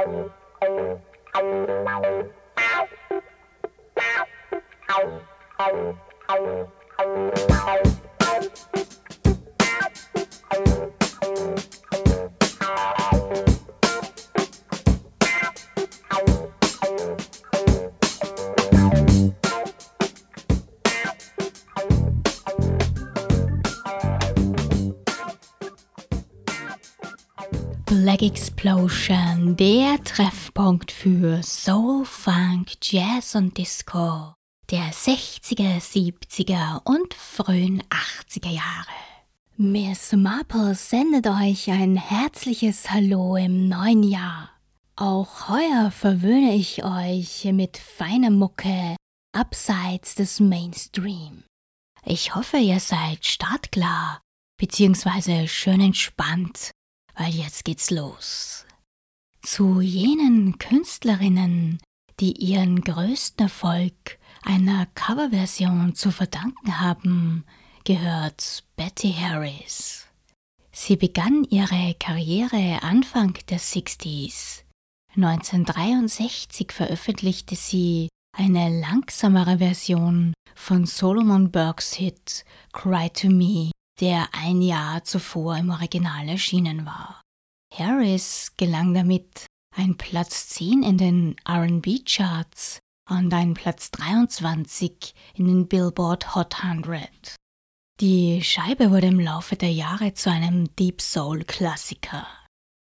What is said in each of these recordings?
Thank you. Black Explosion, der Treffpunkt für Soul, Funk, Jazz und Disco der 60er, 70er und frühen 80er Jahre. Miss Marple sendet euch ein herzliches Hallo im neuen Jahr. Auch heuer verwöhne ich euch mit feiner Mucke abseits des Mainstream. Ich hoffe, ihr seid startklar bzw. schön entspannt weil jetzt geht's los. Zu jenen Künstlerinnen, die ihren größten Erfolg einer Coverversion zu verdanken haben, gehört Betty Harris. Sie begann ihre Karriere Anfang der 60s. 1963 veröffentlichte sie eine langsamere Version von Solomon Burkes Hit Cry to Me der ein Jahr zuvor im Original erschienen war. Harris gelang damit ein Platz 10 in den RB-Charts und ein Platz 23 in den Billboard Hot 100. Die Scheibe wurde im Laufe der Jahre zu einem Deep Soul-Klassiker.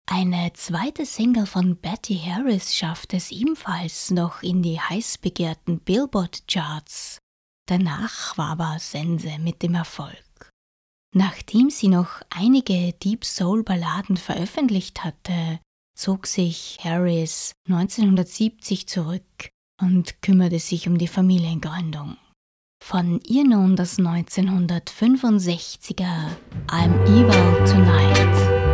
Eine zweite Single von Betty Harris schaffte es ebenfalls noch in die heiß begehrten Billboard-Charts. Danach war aber Sense mit dem Erfolg. Nachdem sie noch einige Deep Soul Balladen veröffentlicht hatte, zog sich Harris 1970 zurück und kümmerte sich um die Familiengründung. Von ihr nun das 1965er I'm Evil Tonight.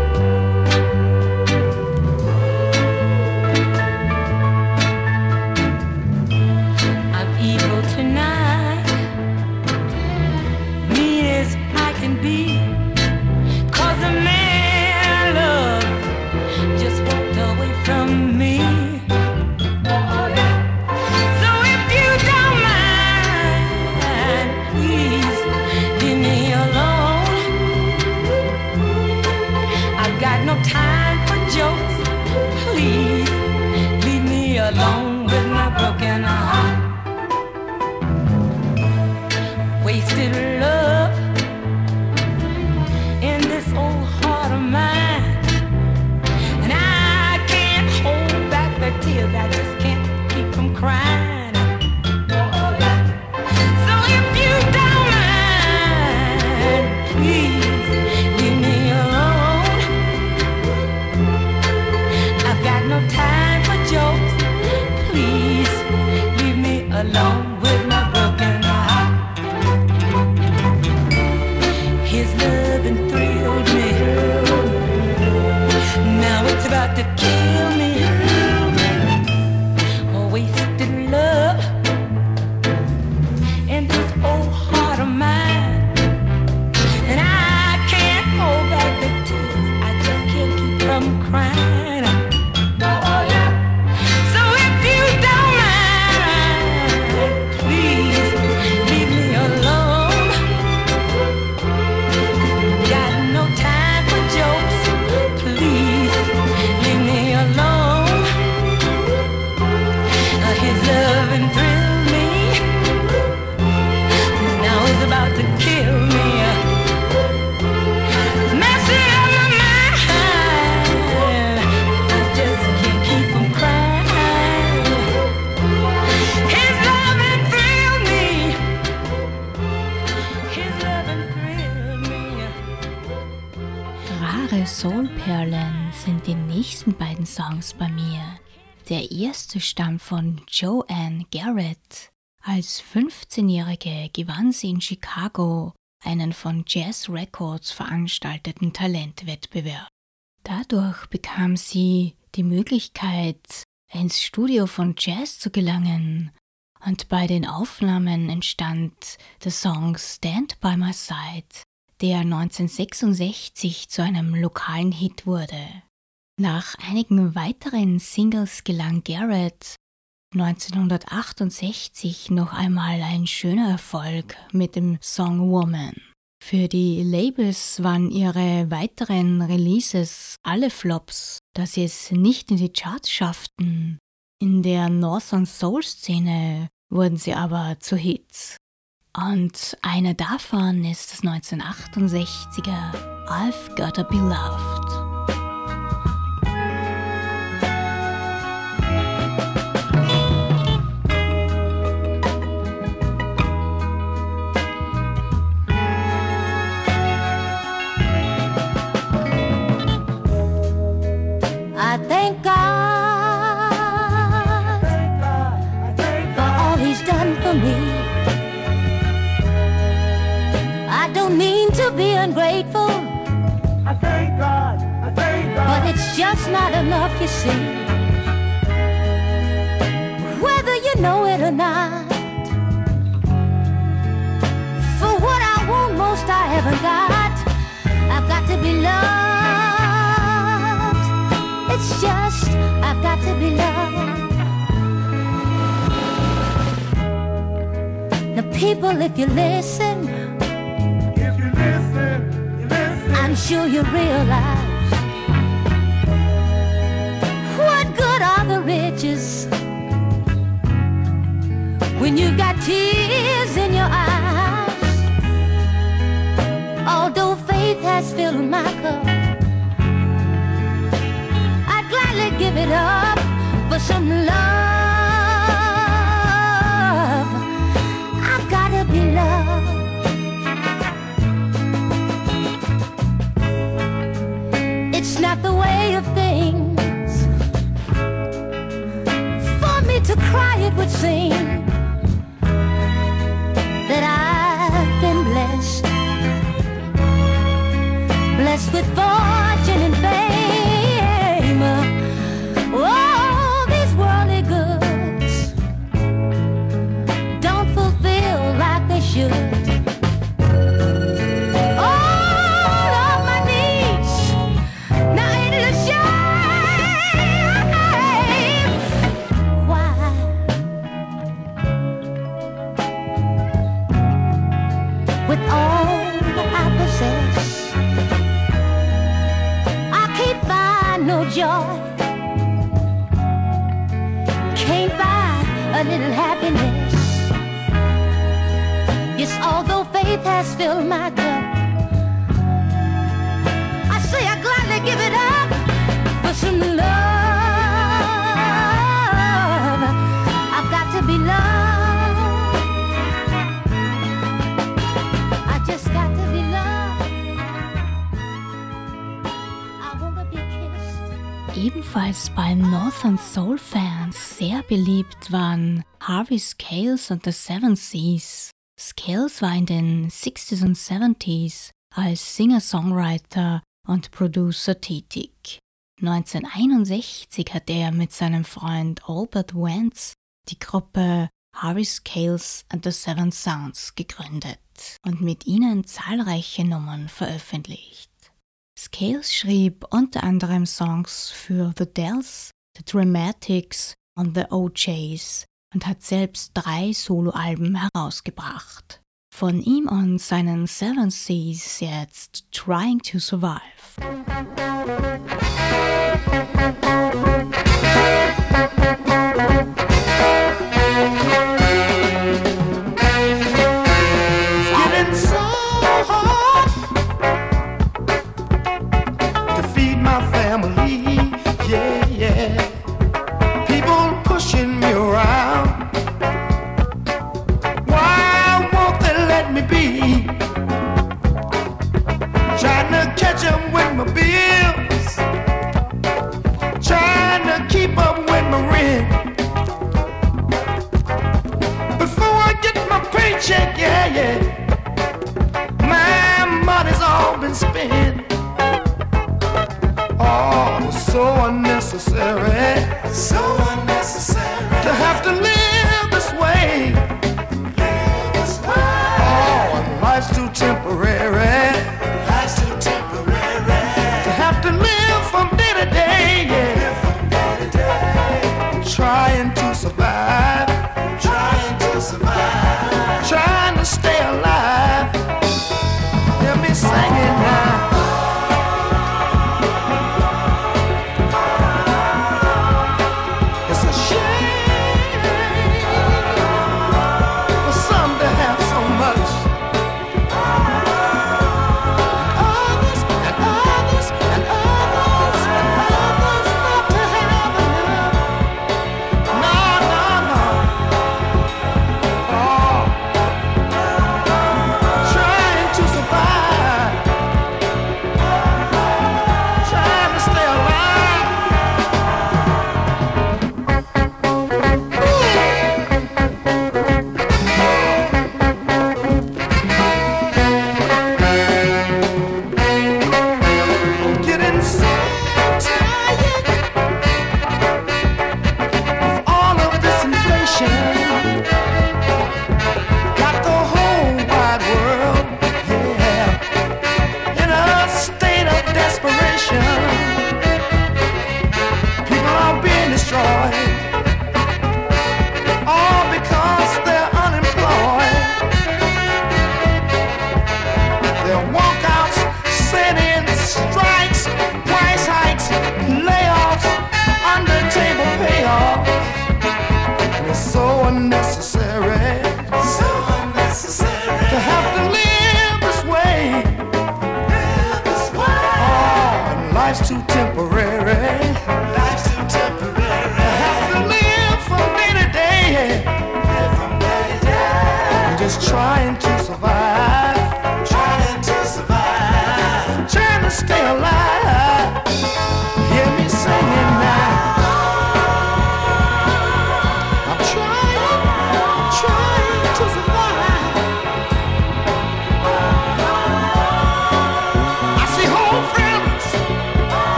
Als 15-Jährige gewann sie in Chicago einen von Jazz Records veranstalteten Talentwettbewerb. Dadurch bekam sie die Möglichkeit, ins Studio von Jazz zu gelangen und bei den Aufnahmen entstand der Song Stand by My Side, der 1966 zu einem lokalen Hit wurde. Nach einigen weiteren Singles gelang Garrett 1968 noch einmal ein schöner Erfolg mit dem Song Woman. Für die Labels waren ihre weiteren Releases alle Flops, da sie es nicht in die Charts schafften. In der Northern Soul Szene wurden sie aber zu Hits. Und einer davon ist das 1968er I've Gotta Be Loved. Harvey Scales und The Seven Seas. Scales war in den 60s und 70s als Singer-Songwriter und Producer tätig. 1961 hat er mit seinem Freund Albert Wentz die Gruppe Harvey Scales and the Seven Sounds gegründet und mit ihnen zahlreiche Nummern veröffentlicht. Scales schrieb unter anderem Songs für The Dells, The Dramatics und The OJs und hat selbst drei Soloalben herausgebracht. Von ihm und seinen Seven Seas jetzt Trying to Survive. yeah. My money's all been spent. Oh, so unnecessary. So unnecessary. To have to live this way.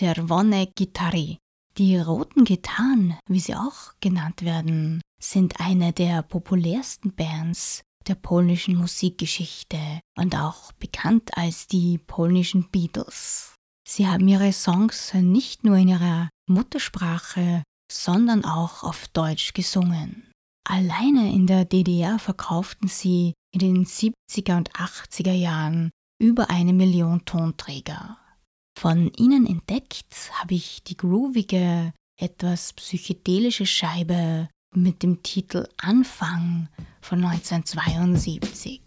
Band Czerwone Gitary. Die roten Gitarren, wie sie auch genannt werden, sind eine der populärsten Bands der polnischen Musikgeschichte und auch bekannt als die polnischen Beatles. Sie haben ihre Songs nicht nur in ihrer Muttersprache, sondern auch auf Deutsch gesungen. Alleine in der DDR verkauften sie in den 70er und 80er Jahren über eine Million Tonträger. Von ihnen entdeckt habe ich die groovige, etwas psychedelische Scheibe mit dem Titel Anfang von 1972.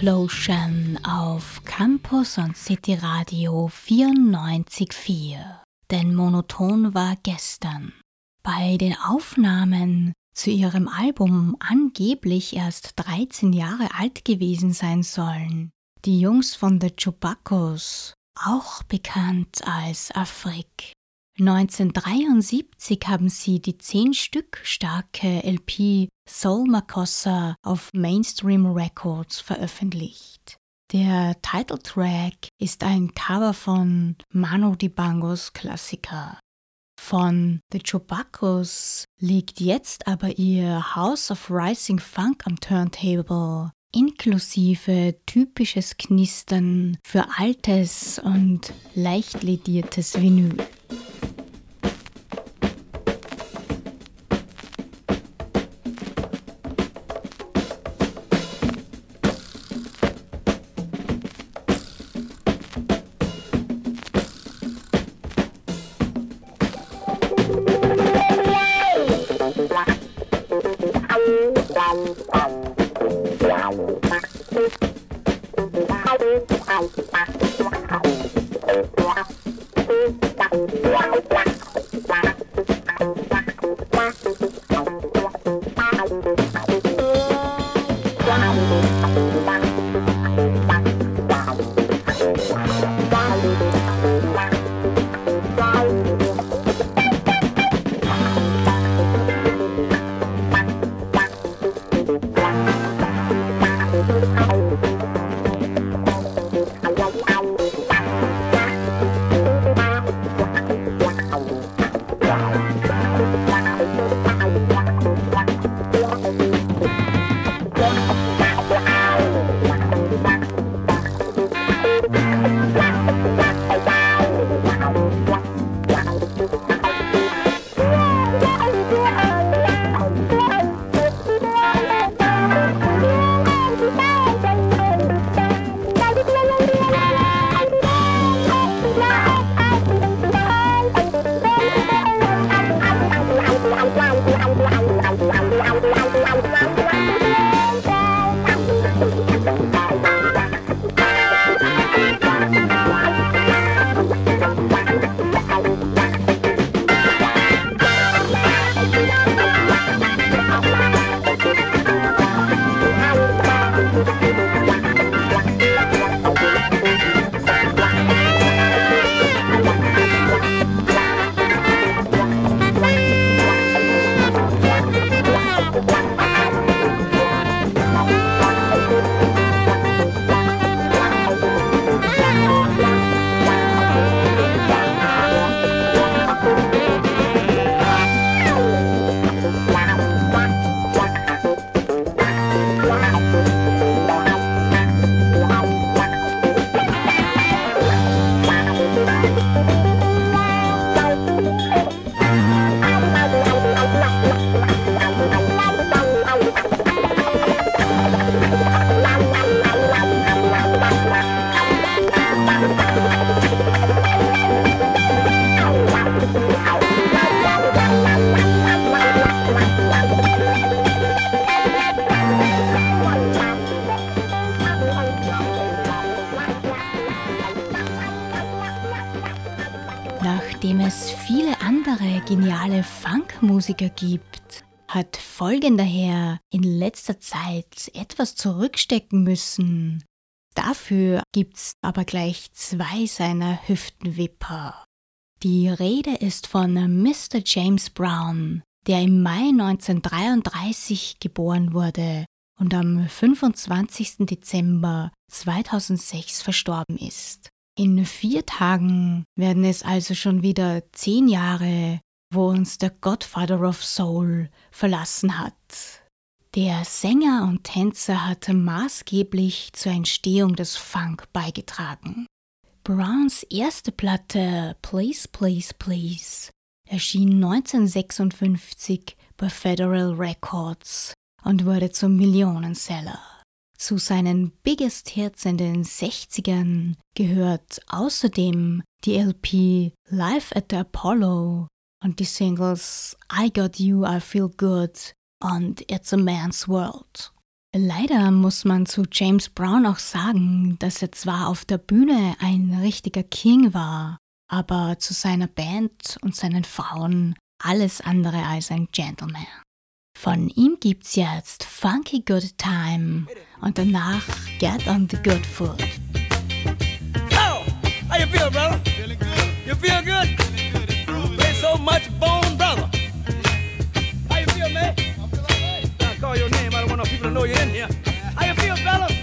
Explosion auf Campus und City Radio 94.4. Denn monoton war gestern. Bei den Aufnahmen zu ihrem Album angeblich erst 13 Jahre alt gewesen sein sollen. Die Jungs von The Chubacos, auch bekannt als Afrik. 1973 haben sie die 10 Stück starke LP Soul Makossa auf Mainstream Records veröffentlicht. Der Titeltrack ist ein Cover von Manu Dibangos Klassiker. Von The Chubacos liegt jetzt aber ihr House of Rising Funk am Turntable, inklusive typisches Knistern für altes und leicht lediertes Vinyl. Música Musiker gibt, hat folgender Herr in letzter Zeit etwas zurückstecken müssen. Dafür gibt's aber gleich zwei seiner Hüftenwipper. Die Rede ist von Mr. James Brown, der im Mai 1933 geboren wurde und am 25. Dezember 2006 verstorben ist. In vier Tagen werden es also schon wieder zehn Jahre wo uns der Godfather of Soul verlassen hat. Der Sänger und Tänzer hatte maßgeblich zur Entstehung des Funk beigetragen. Browns erste Platte Please, Please, Please erschien 1956 bei Federal Records und wurde zum Millionenseller. Zu seinen Biggest Hits in den 60ern gehört außerdem die LP Live at the Apollo und die Singles I Got You, I Feel Good und It's a Man's World. Leider muss man zu James Brown auch sagen, dass er zwar auf der Bühne ein richtiger King war, aber zu seiner Band und seinen Frauen alles andere als ein Gentleman. Von ihm gibt's jetzt Funky Good Time und danach Get on the Good Food. Oh, how you feel, brother? Feeling good. You feel good? So much bone, brother. How you feel, man? I feel all right. I call your name. I don't want no people to know you're in here. How you feel, fella?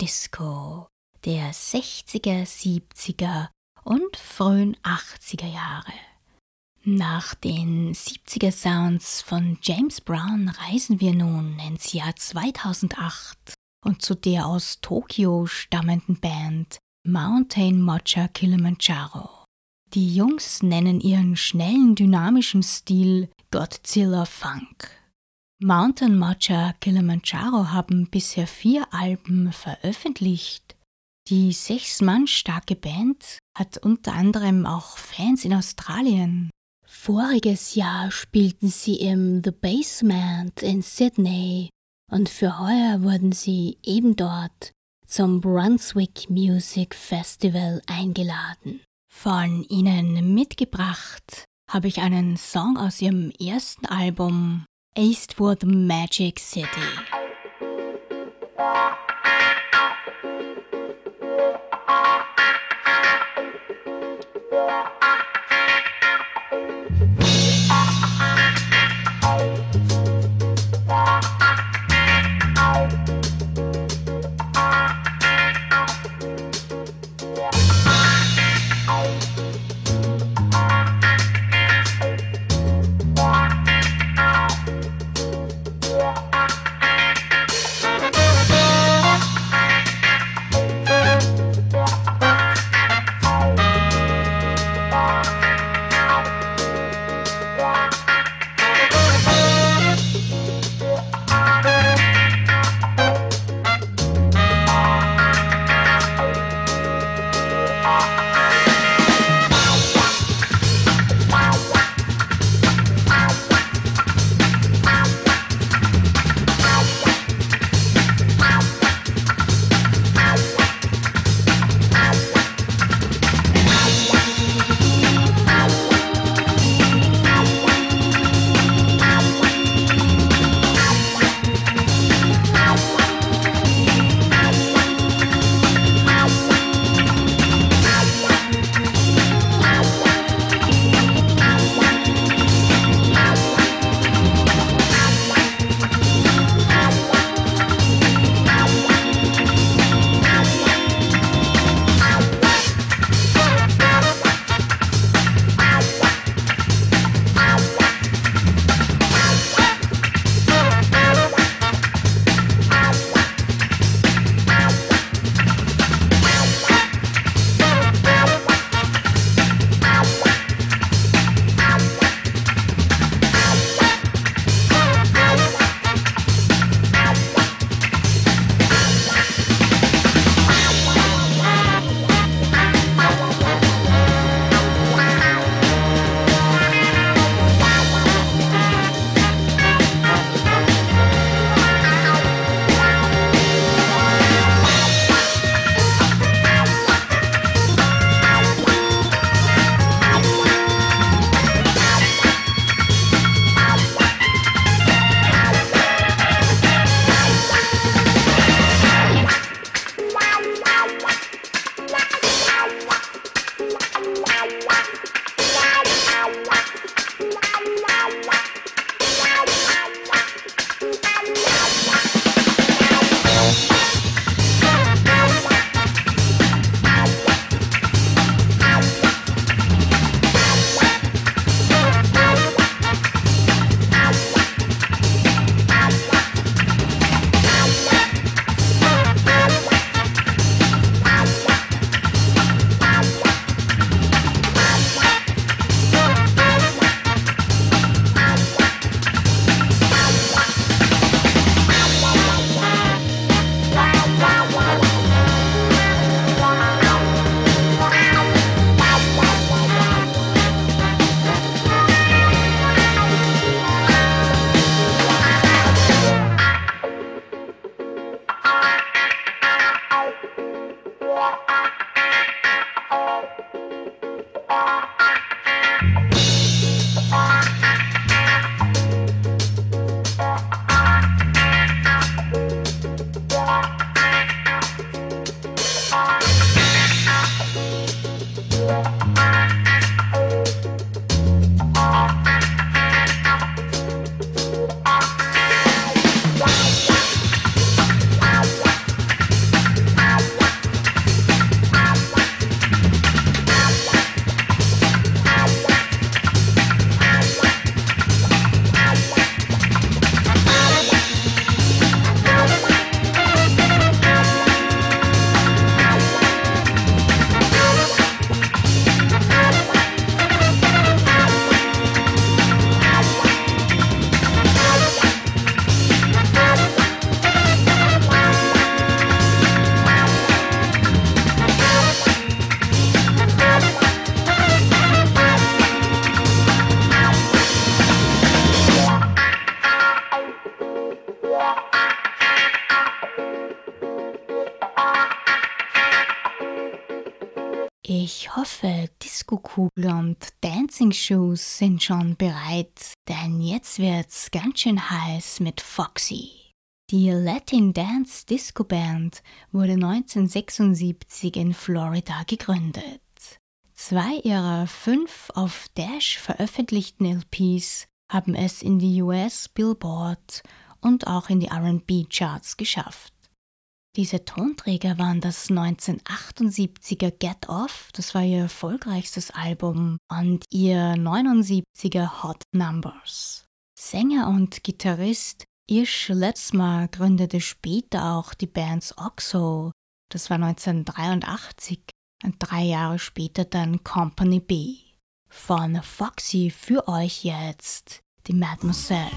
Disco der 60er, 70er und frühen 80er Jahre. Nach den 70er Sounds von James Brown reisen wir nun ins Jahr 2008 und zu der aus Tokio stammenden Band Mountain Mocha Kilimanjaro. Die Jungs nennen ihren schnellen, dynamischen Stil Godzilla Funk. Mountain Matcha Kilimanjaro haben bisher vier Alben veröffentlicht. Die sechs Mann starke Band hat unter anderem auch Fans in Australien. Voriges Jahr spielten sie im The Basement in Sydney und für heuer wurden sie eben dort zum Brunswick Music Festival eingeladen. Von ihnen mitgebracht habe ich einen Song aus ihrem ersten Album Eastwood Magic City. Disco-Kugel und Dancing Shoes sind schon bereit, denn jetzt wird's ganz schön heiß mit Foxy. Die Latin Dance Disco Band wurde 1976 in Florida gegründet. Zwei ihrer fünf auf Dash veröffentlichten LPs haben es in die US Billboard und auch in die RB Charts geschafft. Diese Tonträger waren das 1978er Get Off, das war ihr erfolgreichstes Album, und ihr 79er Hot Numbers. Sänger und Gitarrist Ish Letzmar gründete später auch die Bands Oxo, das war 1983, und drei Jahre später dann Company B. Von Foxy für euch jetzt die Mademoiselle.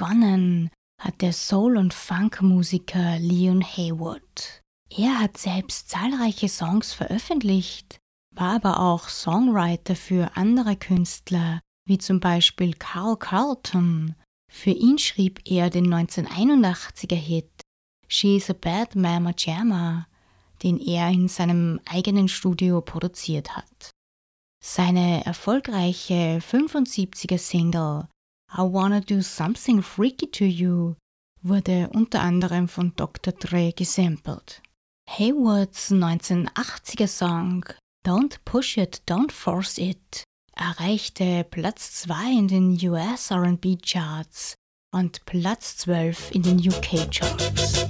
Begonnen hat der Soul- und Funk-Musiker Leon Haywood. Er hat selbst zahlreiche Songs veröffentlicht, war aber auch Songwriter für andere Künstler, wie zum Beispiel Carl Carlton. Für ihn schrieb er den 1981er Hit She's a Bad Mama Jamma, den er in seinem eigenen Studio produziert hat. Seine erfolgreiche 75er Single I Wanna Do Something Freaky to You wurde unter anderem von Dr. Dre gesampelt. Haywoods 1980er Song Don't Push It, Don't Force It erreichte Platz 2 in den US RB Charts und Platz 12 in den UK Charts.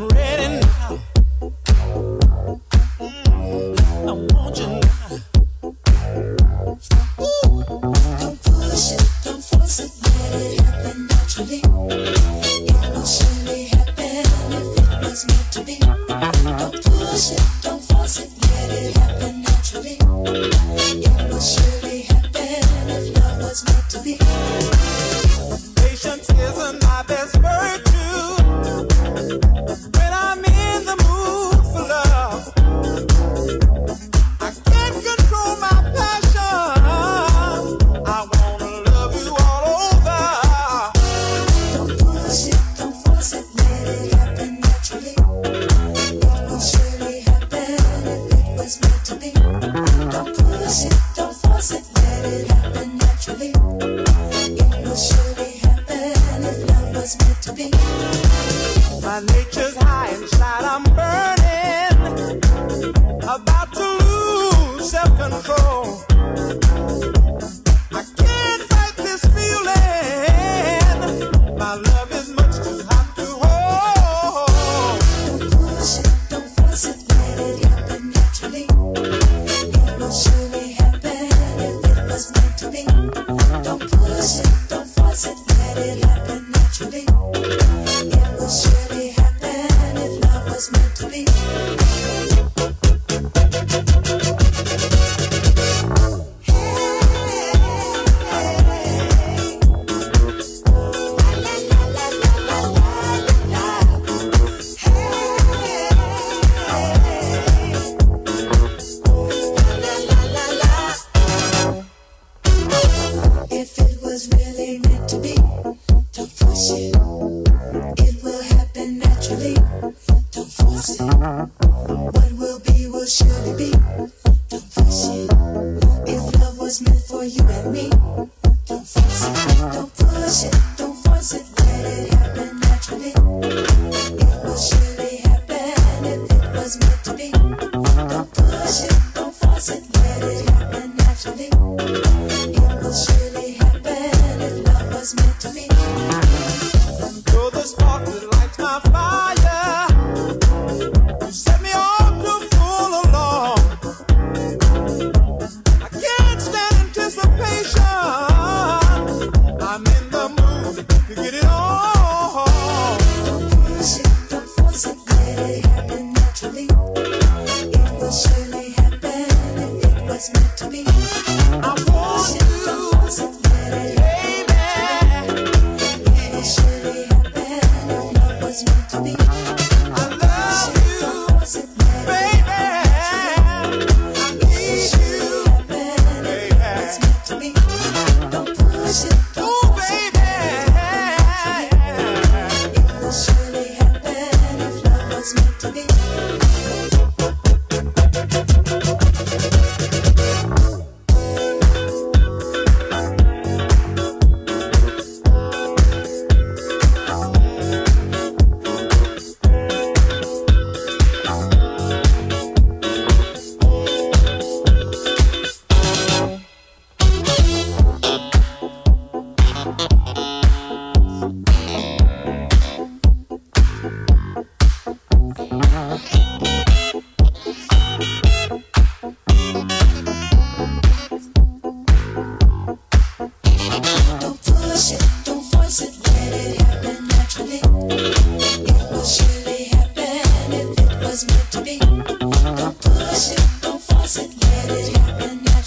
I'm ready now. Mm, I want you now. Don't push it, don't force it, let it happen naturally. It surely happen if it was meant to be. Don't push it, don't force it, let it happen naturally.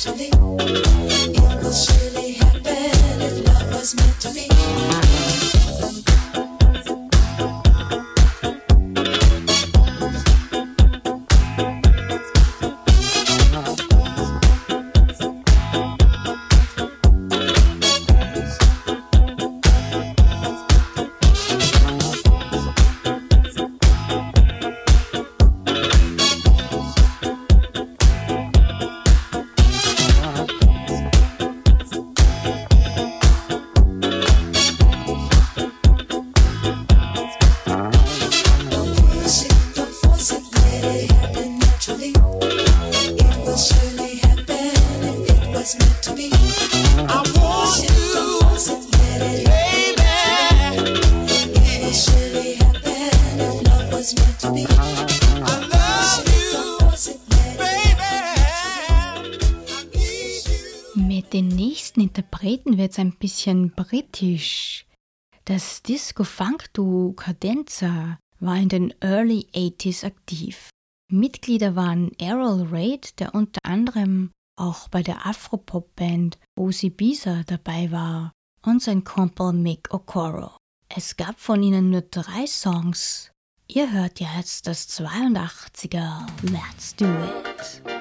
Something jetzt ein bisschen britisch. Das Disco-Funk-Duo Cadenza war in den Early 80s aktiv. Mitglieder waren Errol Reid, der unter anderem auch bei der Afropop-Band Osi Bisa dabei war, und sein Kumpel Mick Okoro. Es gab von ihnen nur drei Songs. Ihr hört jetzt das 82er Let's Do It.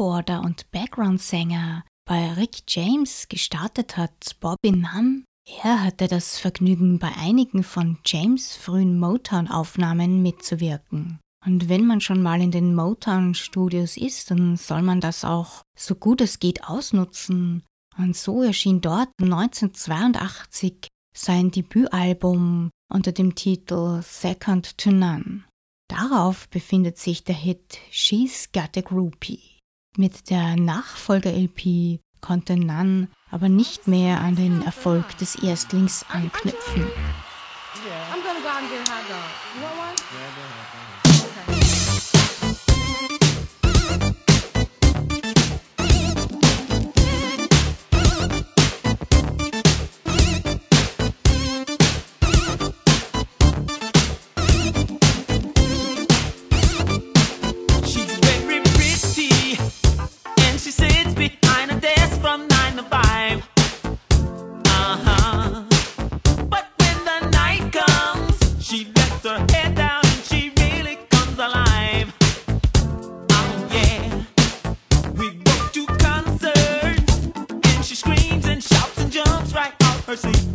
Keyboarder und Background-Sänger bei Rick James gestartet hat, Bobby Nunn, er hatte das Vergnügen, bei einigen von James frühen Motown-Aufnahmen mitzuwirken. Und wenn man schon mal in den Motown-Studios ist, dann soll man das auch so gut es geht ausnutzen. Und so erschien dort 1982 sein Debütalbum unter dem Titel Second to None. Darauf befindet sich der Hit She's Got a Groupie. Mit der Nachfolger-LP konnte Nunn aber nicht mehr an den Erfolg des Erstlings anknüpfen. I'm mercy.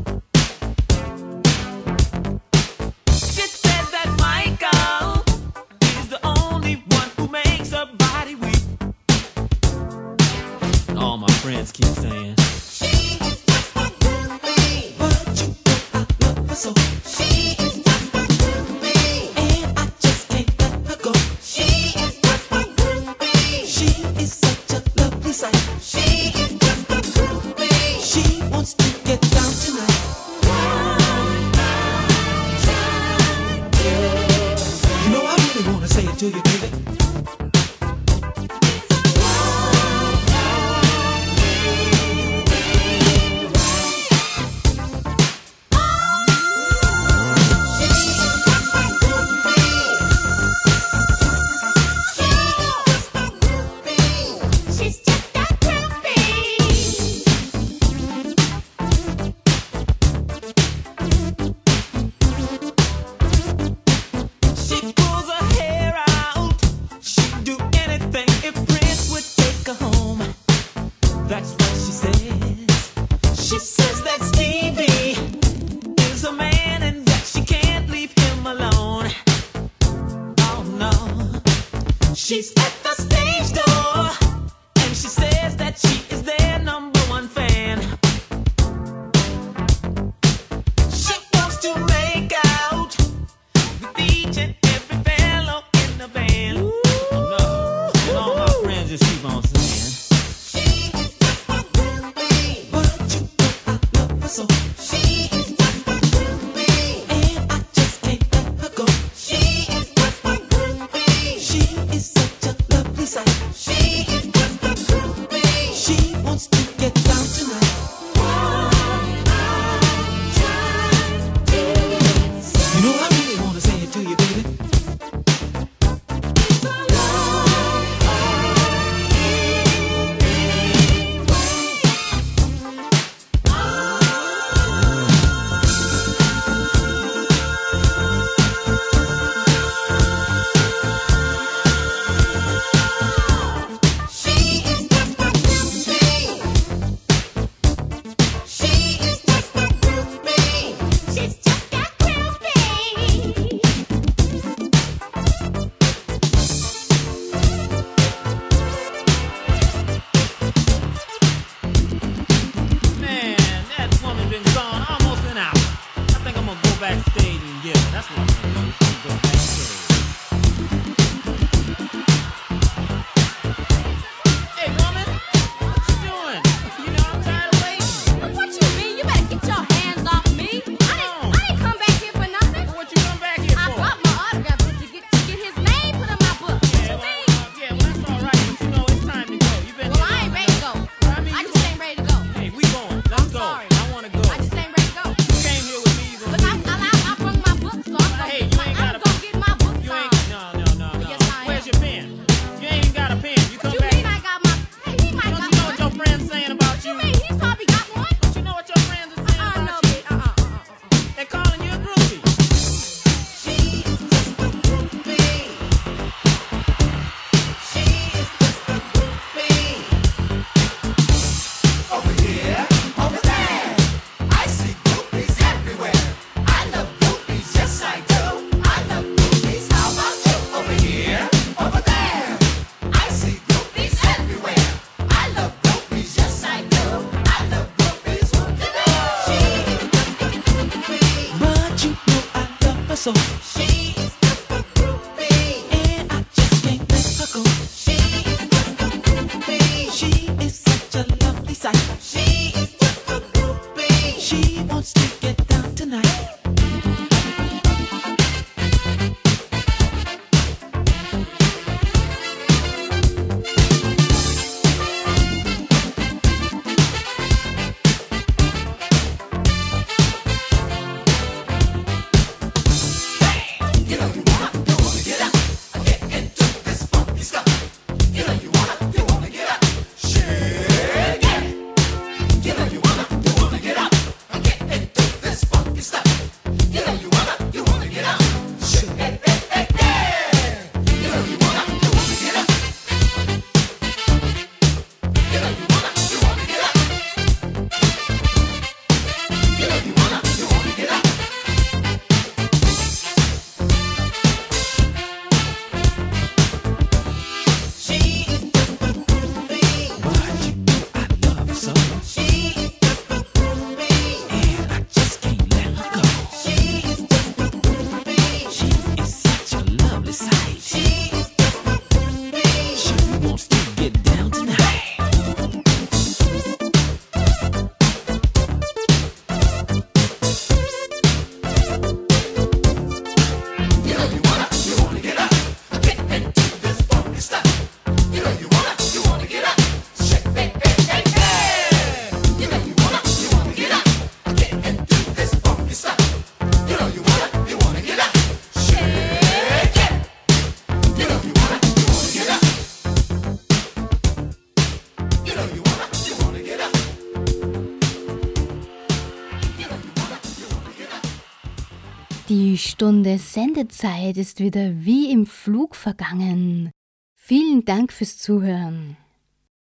Die Stunde Sendezeit ist wieder wie im Flug vergangen. Vielen Dank fürs Zuhören.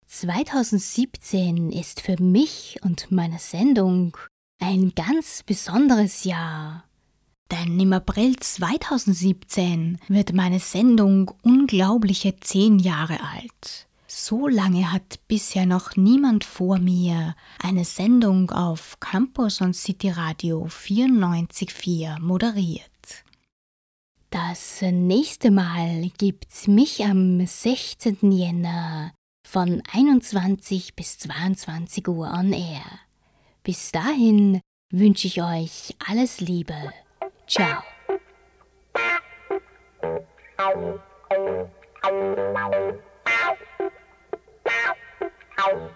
2017 ist für mich und meine Sendung ein ganz besonderes Jahr. Denn im April 2017 wird meine Sendung unglaubliche zehn Jahre alt. So lange hat bisher noch niemand vor mir eine Sendung auf Campus und City Radio 94.4 moderiert. Das nächste Mal gibt's mich am 16. Jänner von 21 bis 22 Uhr on Air. Bis dahin wünsche ich euch alles Liebe. Ciao. Ow. Thank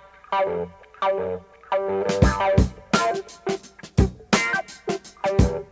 you.